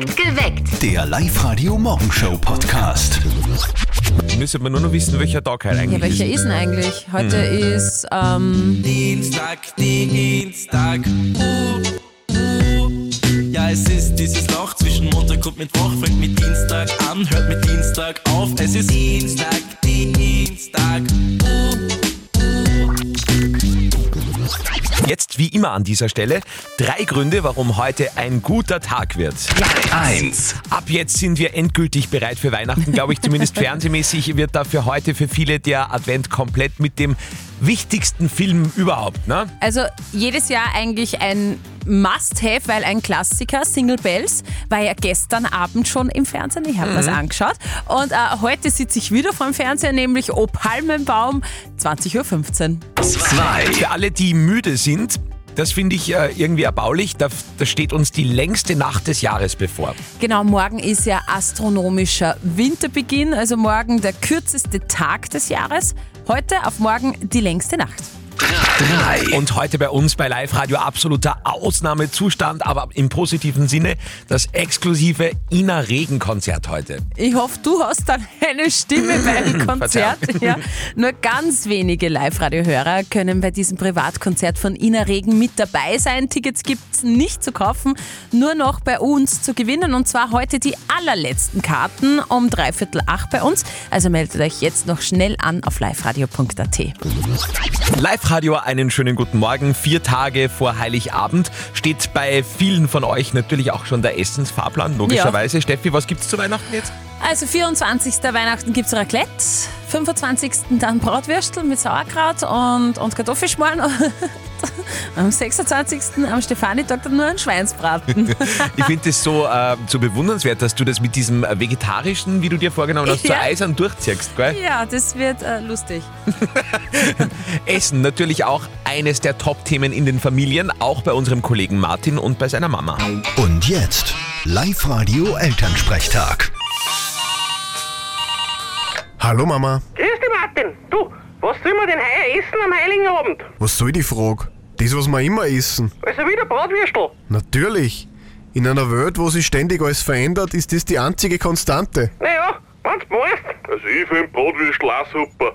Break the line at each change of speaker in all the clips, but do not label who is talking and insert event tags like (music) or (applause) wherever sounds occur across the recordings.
Geweckt.
Der Live-Radio-Morgenshow-Podcast.
Müsste man nur noch wissen, welcher Tag heute
Ja,
eigentlich
welcher
ist.
ist denn eigentlich? Heute ist, ähm,
Dienstag, Dienstag. Uh, uh. Ja, es ist dieses Loch zwischen Montag und Mittwoch. Fängt mit Dienstag an, hört mit Dienstag auf. Es ist Dienstag, Dienstag. Uh.
Jetzt wie immer an dieser Stelle drei Gründe, warum heute ein guter Tag wird.
1.
Ab jetzt sind wir endgültig bereit für Weihnachten, glaube ich, zumindest (laughs) fernsehmäßig wird dafür heute für viele der Advent komplett mit dem wichtigsten Film überhaupt. Ne?
also jedes Jahr eigentlich ein Must-Have, weil ein Klassiker, Single Bells, war ja gestern Abend schon im Fernsehen. Ich habe das angeschaut. Und äh, heute sitze ich wieder vorm Fernseher, nämlich O Palmenbaum, 20.15 Uhr.
2.
Für alle, die müde sind, das finde ich äh, irgendwie erbaulich, da, da steht uns die längste Nacht des Jahres bevor.
Genau, morgen ist ja astronomischer Winterbeginn, also morgen der kürzeste Tag des Jahres. Heute auf morgen die längste Nacht.
3.
Und heute bei uns bei Live Radio absoluter Ausnahmezustand, aber im positiven Sinne das exklusive Ina Regen Konzert heute.
Ich hoffe, du hast dann eine Stimme beim (laughs) Konzert. Ja. Nur ganz wenige Live-Radio-Hörer können bei diesem Privatkonzert von Ina Regen mit dabei sein. Tickets gibt's nicht zu kaufen, nur noch bei uns zu gewinnen. Und zwar heute die allerletzten Karten um dreiviertel acht bei uns. Also meldet euch jetzt noch schnell an auf liveradio.at.
Live Radio, einen schönen guten Morgen. Vier Tage vor Heiligabend steht bei vielen von euch natürlich auch schon der Essensfahrplan, logischerweise. Steffi, was gibt's zu Weihnachten jetzt?
Also 24. Weihnachten gibt's Raclette, 25. dann Bratwürstel mit Sauerkraut und, und Kartoffelschmarrn. (laughs) Am 26. am Stefanitag dann nur ein Schweinsbraten. (laughs)
Ich finde es so, äh, so bewundernswert, dass du das mit diesem Vegetarischen, wie du dir vorgenommen hast, so (laughs)
Ja.
eisern durchziehst. Gell?
ja, das wird äh, lustig.
Essen natürlich auch eines der Top-Themen in den Familien, auch bei unserem Kollegen Martin und bei seiner Mama.
Und jetzt Live-Radio-Elternsprechtag.
Hallo Mama,
Grüß dich, Martin. Du, was soll man denn heuer essen am Heiligen Abend?
was soll die Frage? Das, was wir immer essen.
Also wieder Bratwürstel.
Natürlich. In einer Welt, wo sich ständig alles verändert, ist das die einzige Konstante.
Naja, wenn's meinst.
Also ich finde Bratwürstel auch super.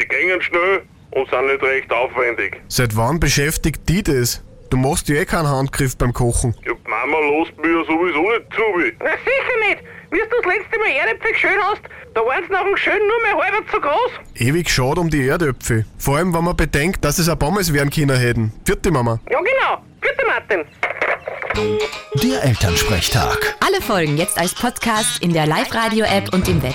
Die gehen schnell und sind nicht recht aufwendig.
Seit wann beschäftigt die das? Du machst ja eh keinen Handgriff beim Kochen.
Ja, die Mama lässt mich ja sowieso nicht zu. wie.
Na sicher nicht. Wie du das letzte Mal Erdäpfel geschön hast, da waren sie nach dem Schön nur mehr halb so groß.
Ewig schade um die Erdöpfe. Vor allem, wenn man bedenkt, dass es ein Pommes werden können hätten. Vierte Mama.
Ja genau. Bitte, Martin.
Der Elternsprechtag.
Alle Folgen jetzt als Podcast in der Live-Radio-App und im Web.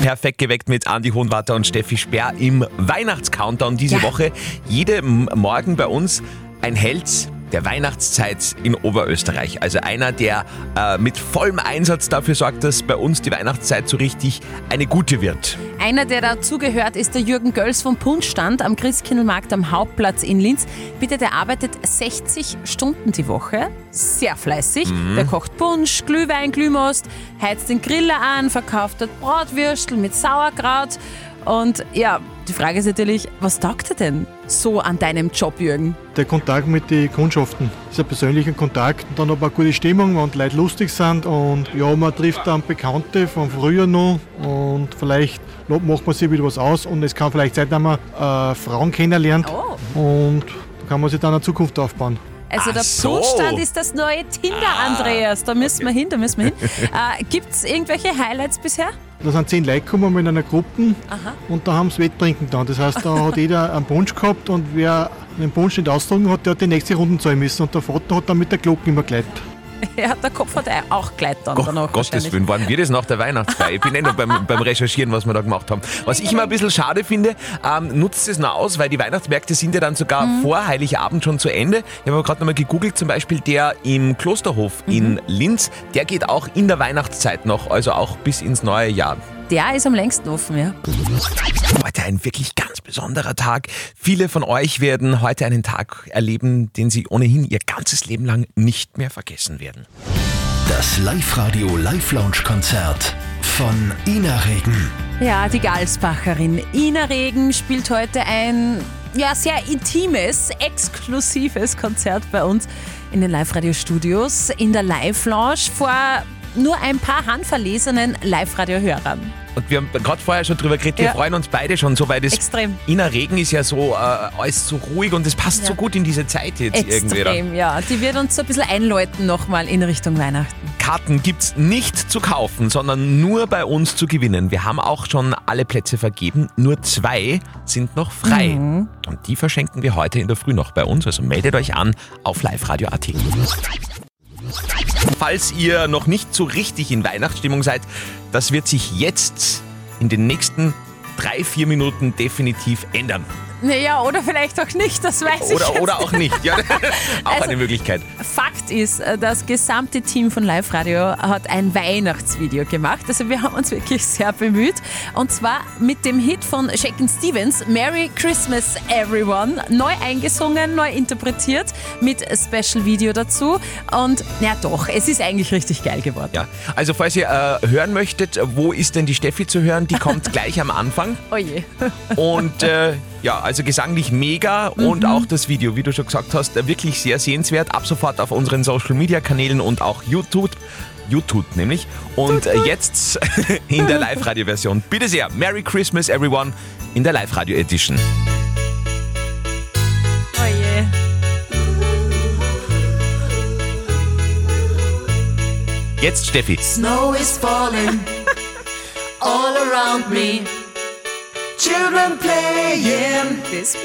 Perfekt geweckt mit Andi Hohenwarter und Steffi Speer im Weihnachtscountdown diese
Ja.
Woche. Jede M- Morgen bei uns ein Held der Weihnachtszeit in Oberösterreich. Also einer, der äh, mit vollem Einsatz dafür sorgt, dass bei uns die Weihnachtszeit so richtig eine gute wird.
Einer, der dazugehört, ist der Jürgen Göls vom Punschstand am Christkindlmarkt am Hauptplatz in Linz. Bitte, der arbeitet 60 Stunden die Woche, sehr fleißig. Der kocht Punsch, Glühwein, Glühmost, heizt den Griller an, verkauft dort Bratwürstel mit Sauerkraut. Und ja, die Frage ist natürlich, was taugt er denn so an deinem Job, Jürgen?
Der Kontakt mit den Kundschaften ist ein persönlicher Kontakt. Dann aber eine gute Stimmung, wenn die Leute lustig sind und ja, man trifft dann Bekannte von früher noch und vielleicht macht man sich wieder was aus und es kann vielleicht sein, dass man äh, Frauen kennenlernt
Oh.
und da kann man sich dann eine Zukunft aufbauen.
Also
Ach
der
so.
Punschstand ist das neue Tinder, Andreas. Da müssen wir hin, da müssen wir hin. (laughs) äh, Gibt es irgendwelche Highlights bisher?
Da sind zehn Leute gekommen mit einer Gruppe
Aha.
und da haben sie Wetttrinken dann. Das heißt, da hat (laughs) jeder einen Punsch gehabt und wer den Punsch nicht austrunken hat, der hat die nächste Runde zahlen müssen und der Vater hat dann mit der Glocke immer geleitet. (laughs)
Ja, der Kopf hat auch gleich dann
Gott,
danach
Gottes. Willen, waren wir das nach der Weihnachtsfeier? Ich bin eh noch beim, beim Recherchieren, was wir da gemacht haben. Was ich immer ein bisschen schade finde, ähm, nutzt es noch aus, weil die Weihnachtsmärkte sind ja dann sogar
Mhm.
vor Heiligabend schon zu Ende. Ich habe gerade nochmal gegoogelt, zum Beispiel der im Klosterhof
Mhm.
in Linz, der geht auch in der Weihnachtszeit noch, also auch bis ins neue Jahr.
Der ist am längsten offen, ja.
Heute ein wirklich ganz besonderer Tag. Viele von euch werden heute einen Tag erleben, den sie ohnehin ihr ganzes Leben lang nicht mehr vergessen werden.
Das Live-Radio Live-Lounge-Konzert von Ina Regen.
Ja, die Galsbacherin Ina Regen spielt heute ein ja, sehr intimes, exklusives Konzert bei uns in den Live-Radio-Studios in der Live-Lounge vor nur ein paar handverlesenen Live-Radio-Hörern.
Und wir haben gerade vorher schon drüber geredet, wir
Ja.
freuen uns beide schon so, weil das
Extrem.
Inner Regen ist ja so äh, alles so ruhig und es passt so gut in diese Zeit jetzt irgendwie. da.
Extrem, ja. Die wird uns so ein bisschen einläuten nochmal in Richtung Weihnachten.
Karten gibt's nicht zu kaufen, sondern nur bei uns zu gewinnen. Wir haben auch schon alle Plätze vergeben, nur zwei sind noch frei. Und die verschenken wir heute in der Früh noch bei uns, also meldet euch an auf liveradio.at. Falls ihr noch nicht so richtig in Weihnachtsstimmung seid, das wird sich jetzt in den nächsten drei, vier Minuten definitiv ändern.
Naja, oder vielleicht auch nicht, das weiß ich
Oder,
jetzt
oder auch nicht. Ja, (laughs) auch
Also-
eine Möglichkeit.
Fakt ist, äh, das gesamte Team von Live Radio hat ein Weihnachtsvideo gemacht. Also wir haben uns wirklich sehr bemüht. Und zwar mit dem Hit von Shakin' Stevens, Merry Christmas Everyone. Neu eingesungen, neu interpretiert mit Special Video dazu. Und ja doch, es ist eigentlich richtig geil geworden.
Ja, also falls ihr äh, hören möchtet, wo ist denn die Steffi zu hören? Die kommt (laughs) gleich am Anfang.
Oh je.
Und äh, ja, also gesanglich mega und auch das Video, wie du schon gesagt hast, wirklich sehr sehenswert. Ab sofort auf unseren Social Media Kanälen und auch YouTube. YouTube nämlich. Und jetzt (laughs) in der (laughs) Live-Radio-Version. Bitte sehr, Merry Christmas everyone in der Live-Radio Edition.
Oh je.
Jetzt Steffi.
Snow is falling (laughs) all around me. Children playing,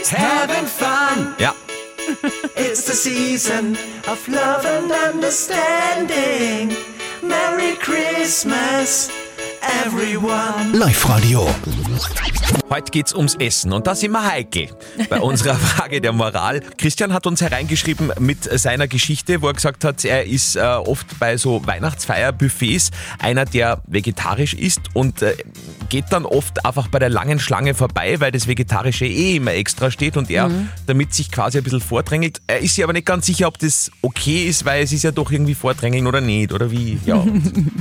having fun.
Ja, (laughs)
It's the season of love and understanding. Merry Christmas, everyone.
Live-Radio.
Heute geht's ums Essen und da sind wir heikel bei unserer (laughs) Frage der Moral. Christian hat uns hereingeschrieben mit seiner Geschichte, wo er gesagt hat, er ist äh, oft bei so Weihnachtsfeierbuffets einer, der vegetarisch isst und äh, geht dann oft einfach bei der langen Schlange vorbei, weil das Vegetarische eh immer extra steht und er damit sich quasi ein bisschen vordrängelt. Er ist sich aber nicht ganz sicher, ob das okay ist, weil es ist ja doch irgendwie vordrängeln oder nicht oder wie. Ja.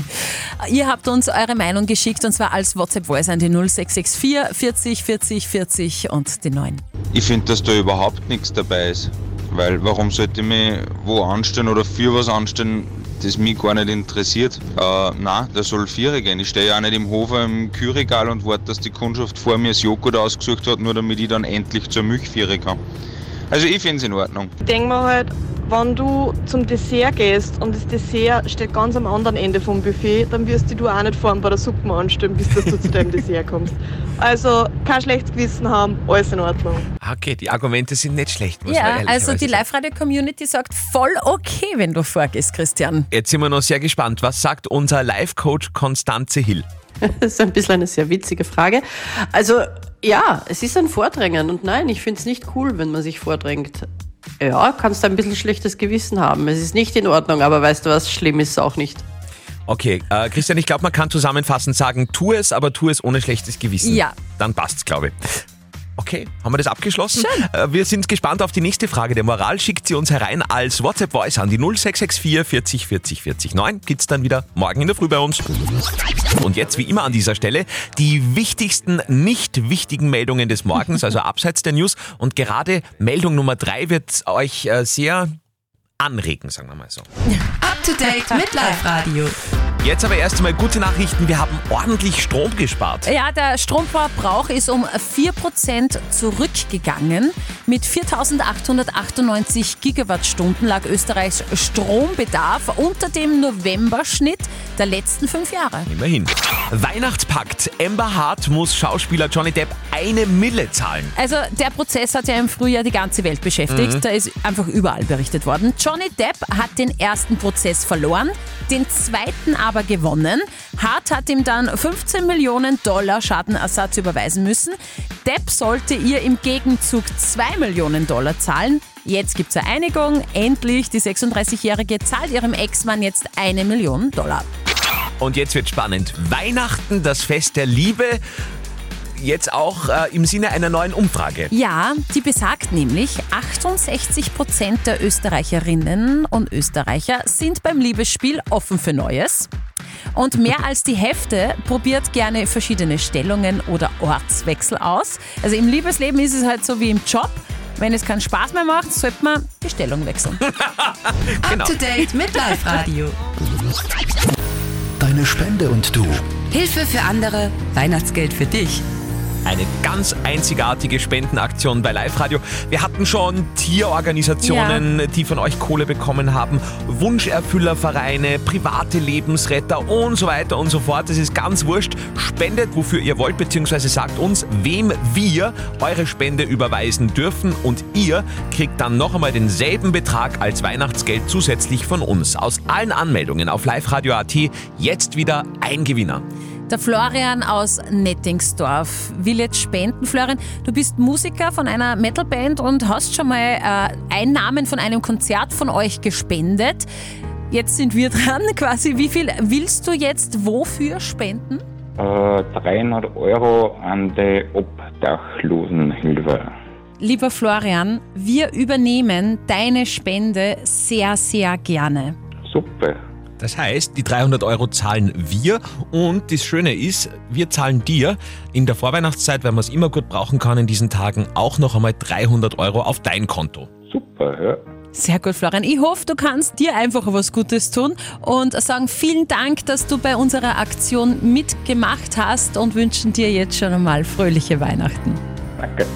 (laughs)
Ihr habt uns eure Meinung geschickt und zwar als WhatsApp-Voice an die 0664 40 40 40 und die 9.
Ich finde, dass da überhaupt nichts dabei ist. Weil warum sollte ich mich wo anstellen oder für was anstellen, das mich gar nicht interessiert? Äh, nein, da soll Vierer gehen. Ich stehe ja auch nicht im Hof im Kühlregal und warte, dass die Kundschaft vor mir das Joghurt ausgesucht hat, nur damit ich dann endlich zur Milch führen kann. Also ich finde es in Ordnung.
Ich denke mir halt, wenn du zum Dessert gehst und das Dessert steht ganz am anderen Ende vom Buffet, dann wirst du auch nicht vorne bei der Suppe anstellen, bis dass du zu deinem Dessert kommst. Also kein schlechtes Gewissen haben, alles in Ordnung.
Okay, die Argumente sind nicht schlecht, muss man
Ja,
ehrlich
also die Live-Radio-Community sagt voll okay, wenn du vorgehst, Christian.
Jetzt sind wir noch sehr gespannt. Was sagt unser Live-Coach Konstanze Hill? (laughs)
Das ist ein bisschen eine sehr witzige Frage. Also ja, es ist ein Vordrängen und nein, ich finde es nicht cool, wenn man sich vordrängt. Ja, kannst du ein bisschen schlechtes Gewissen haben. Es ist nicht in Ordnung, aber weißt du was, schlimm ist es auch nicht.
Okay, äh, Christian, ich glaube, man kann zusammenfassend sagen, tu es, aber tu es ohne schlechtes Gewissen.
Ja.
Dann passt's, glaube ich. Okay, haben wir das abgeschlossen? Äh, wir sind gespannt auf die nächste Frage der Moral. Schickt sie uns herein als WhatsApp-Voice an die 0664 40 40 40 9. Gibt's dann wieder morgen in der Früh bei uns. Und jetzt wie immer an dieser Stelle die wichtigsten, nicht wichtigen Meldungen des Morgens, also (laughs) abseits der News. Und gerade Meldung Nummer drei wird euch äh, sehr anregen, sagen wir mal so.
Up to date mit Live Radio.
Jetzt aber erst einmal gute Nachrichten. Wir haben ordentlich Strom gespart.
Ja, der Stromverbrauch ist um 4% zurückgegangen. Mit 4.898 Gigawattstunden lag Österreichs Strombedarf unter dem Novemberschnitt der letzten fünf Jahre.
Immerhin. Weihnachtspakt. Amber Hart muss Schauspieler Johnny Depp eine Mille zahlen.
Also der Prozess hat ja im Frühjahr die ganze Welt beschäftigt.
Mhm.
Da ist einfach überall berichtet worden. Johnny Depp hat den ersten Prozess verloren, den zweiten aber gewonnen. Hart hat ihm dann 15 Millionen Dollar Schadenersatz überweisen müssen. Depp sollte ihr im Gegenzug 2 Millionen Dollar zahlen. Jetzt gibt es eine Einigung. Endlich, die 36-Jährige zahlt ihrem Ex-Mann jetzt eine Million Dollar.
Und jetzt wird spannend. Weihnachten, das Fest der Liebe. Jetzt auch äh, im Sinne einer neuen Umfrage.
Ja, die besagt nämlich, 68 Prozent der Österreicherinnen und Österreicher sind beim Liebesspiel offen für Neues. Und mehr als die Hälfte probiert gerne verschiedene Stellungen oder Ortswechsel aus. Also im Liebesleben ist es halt so wie im Job. Wenn es keinen Spaß mehr macht, sollte man die Stellung wechseln. (laughs)
Up to date mit Live Radio.
Deine Spende und du.
Hilfe für andere, Weihnachtsgeld für dich.
Eine ganz einzigartige Spendenaktion bei Live Radio. Wir hatten schon Tierorganisationen, die von euch Kohle bekommen haben, Wunscherfüllervereine, private Lebensretter und so weiter und so fort. Es ist ganz wurscht. Spendet, wofür ihr wollt, beziehungsweise sagt uns, wem wir eure Spende überweisen dürfen und ihr kriegt dann noch einmal denselben Betrag als Weihnachtsgeld zusätzlich von uns. Aus allen Anmeldungen auf liveradio.at jetzt wieder ein Gewinner.
Der Florian aus Nettingsdorf will jetzt spenden. Florian, du bist Musiker von einer Metalband und hast schon mal äh, Einnahmen von einem Konzert von euch gespendet. Jetzt sind wir (laughs) dran quasi. Wie viel willst du jetzt wofür spenden?
Äh, 300 Euro an die Obdachlosenhilfe.
Lieber Florian, wir übernehmen deine Spende sehr, sehr gerne.
Super.
Das heißt, die 300 Euro zahlen wir und das Schöne ist, wir zahlen dir in der Vorweihnachtszeit, weil man es immer gut brauchen kann in diesen Tagen, auch noch einmal 300 Euro auf dein Konto.
Super, ja.
Sehr gut, Florian. Ich hoffe, du kannst dir einfach was Gutes tun und sagen vielen Dank, dass du bei unserer Aktion mitgemacht hast und wünschen dir jetzt schon einmal fröhliche Weihnachten.
Danke.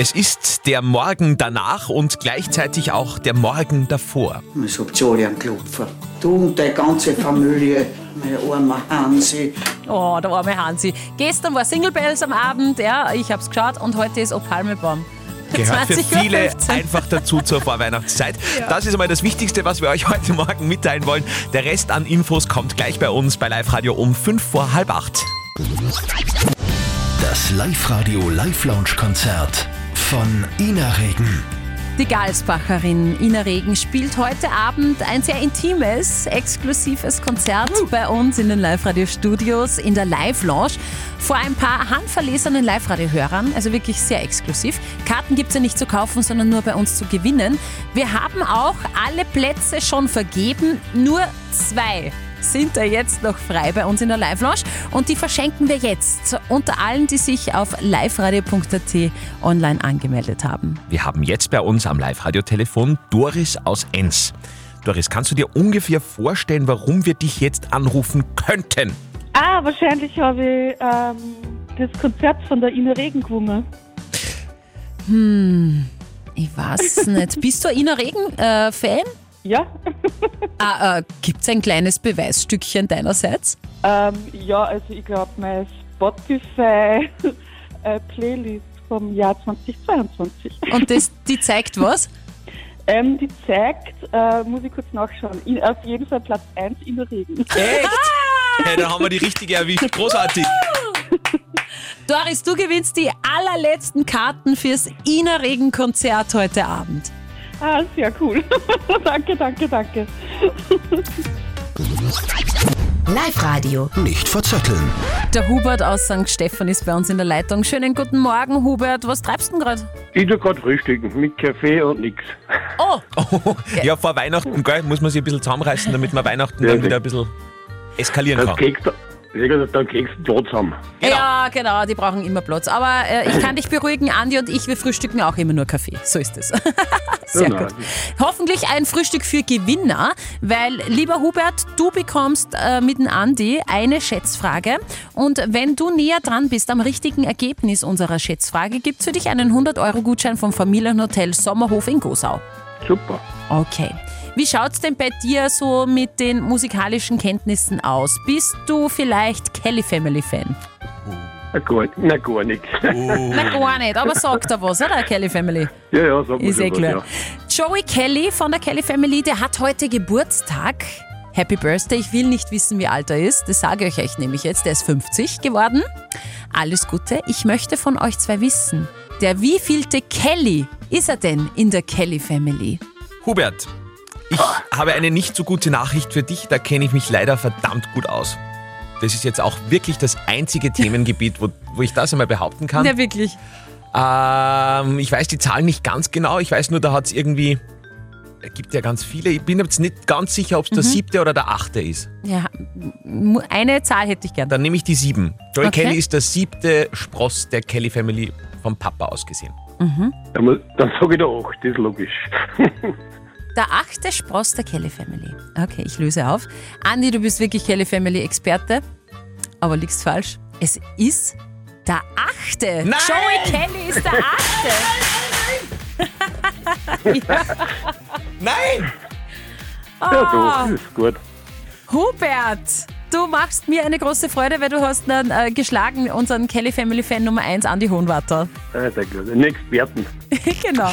Es ist der Morgen danach und gleichzeitig auch der Morgen davor.
Ich hab schon alle einen Klopfer. Du und deine ganze Familie, mein armer Hansi.
Oh, der arme Hansi. Gestern war Single Bells am Abend, ja, ich hab's geschaut und heute ist O Palmebaum. (laughs)
Gehört für
20.15
viele einfach dazu zur Vorweihnachtszeit. Das ist einmal das Wichtigste, was wir euch heute Morgen mitteilen wollen. Der Rest an Infos kommt gleich bei uns bei Live Radio um 5 vor halb 8.
Das Live-Radio Live-Lounge-Konzert von Ina Regen.
Die Galsbacherin Ina Regen spielt heute Abend ein sehr intimes, exklusives Konzert bei uns in den Live-Radio-Studios in der Live-Lounge vor ein paar handverlesenen Live-Radio-Hörern, also wirklich sehr exklusiv. Karten gibt es ja nicht zu kaufen, sondern nur bei uns zu gewinnen. Wir haben auch alle Plätze schon vergeben, nur zwei sind da jetzt noch frei bei uns in der Live-Lounge und die verschenken wir jetzt unter allen, die sich auf liveradio.at online angemeldet haben.
Wir haben jetzt bei uns am Live-Radio-Telefon Doris aus Enns. Doris, kannst du dir ungefähr vorstellen, warum wir dich jetzt anrufen könnten?
Ah, wahrscheinlich habe ich ähm, das Konzert von der Ina Regen gewungen.
Hm, ich weiß nicht. Bist du ein Ina Regen-Fan?
Ja.
ah, äh, Gibt es ein kleines Beweisstückchen deinerseits?
Ähm, ja, also ich glaube, meine Spotify-Playlist vom Jahr 2022.
Und das, die zeigt was?
Ähm, die zeigt, äh, muss ich kurz nachschauen, in, auf jeden Fall Platz 1 in der Regen.
Echt? Hey, da haben wir die richtige erwischt. Großartig.
Doris, du gewinnst die allerletzten Karten fürs Ina Regen Konzert heute Abend.
Ah, sehr cool. (laughs) danke, danke, danke.
Live Radio.
Nicht verzetteln.
Der Hubert aus St. Stephan ist bei uns in der Leitung. Schönen guten Morgen, Hubert. Was treibst du denn gerade?
Ich tu gerade frühstücken mit Kaffee und nix.
Oh!
Ja, vor Weihnachten gell, muss man sich ein bisschen zusammenreißen, damit man Weihnachten
Ja,
dann wieder ein bisschen eskalieren
Das
kann.
Ja, dann Keks Platz haben.
Ja, genau, die brauchen immer Platz. Aber äh, ich kann (laughs) dich beruhigen, Andi und ich, wir frühstücken auch immer nur Kaffee. So ist es. (laughs) Sehr
Ja,
gut. Hoffentlich ein Frühstück für Gewinner, weil, lieber Hubert, du bekommst äh, mit dem Andi eine Schätzfrage. Und wenn du näher dran bist am richtigen Ergebnis unserer Schätzfrage, gibt es für dich einen 100-Euro-Gutschein vom Familienhotel Sommerhof in Gosau.
Super.
Okay. Wie schaut's denn bei dir so mit den musikalischen Kenntnissen aus? Bist du vielleicht Kelly Family Fan?
Na gar, na gar nichts.
Na gar nicht, aber sagt er was, oder Kelly Family?
Ja, ja, sag mal
Ist eh
was,
klar.
ja.
Joey Kelly von der Kelly Family, der hat heute Geburtstag. Happy Birthday, ich will nicht wissen, wie alt er ist. Das sage ich euch nämlich jetzt. Der ist 50 geworden. Alles Gute. Ich möchte von euch zwei wissen. Der wievielte Kelly ist er denn in der Kelly Family?
Hubert, ich habe eine nicht so gute Nachricht für dich, da kenne ich mich leider verdammt gut aus. Das ist jetzt auch wirklich das einzige Themengebiet, wo, wo ich das einmal behaupten kann.
Ja, wirklich.
Ähm, ich weiß die Zahlen nicht ganz genau, ich weiß nur, da hat es irgendwie Es gibt ja ganz viele. Ich bin jetzt nicht ganz sicher, ob es der
Mhm.
siebte oder der achte ist.
Ja, eine Zahl hätte ich gern.
Dann nehme ich die sieben. Joey
Okay.
Kelly ist der siebte Spross der Kelly Family vom Papa aus gesehen.
Mhm.
Dann, dann sage ich der 8, das ist logisch. (laughs)
Der achte Spross der Kelly Family. Okay, ich löse auf. Andi, du bist wirklich Kelly Family Experte, aber liegst falsch. Es ist der achte.
Nein!
Joey Kelly ist der (laughs) achte. ja.
Nein!
Ah.
Ja, das ist gut.
Hubert, du machst mir eine große Freude, weil du hast dann, äh, geschlagen unseren Kelly Family Fan Nummer 1, Andi Hohenwarter.
Ah, sehr gut. Ein Experten. (laughs)
genau.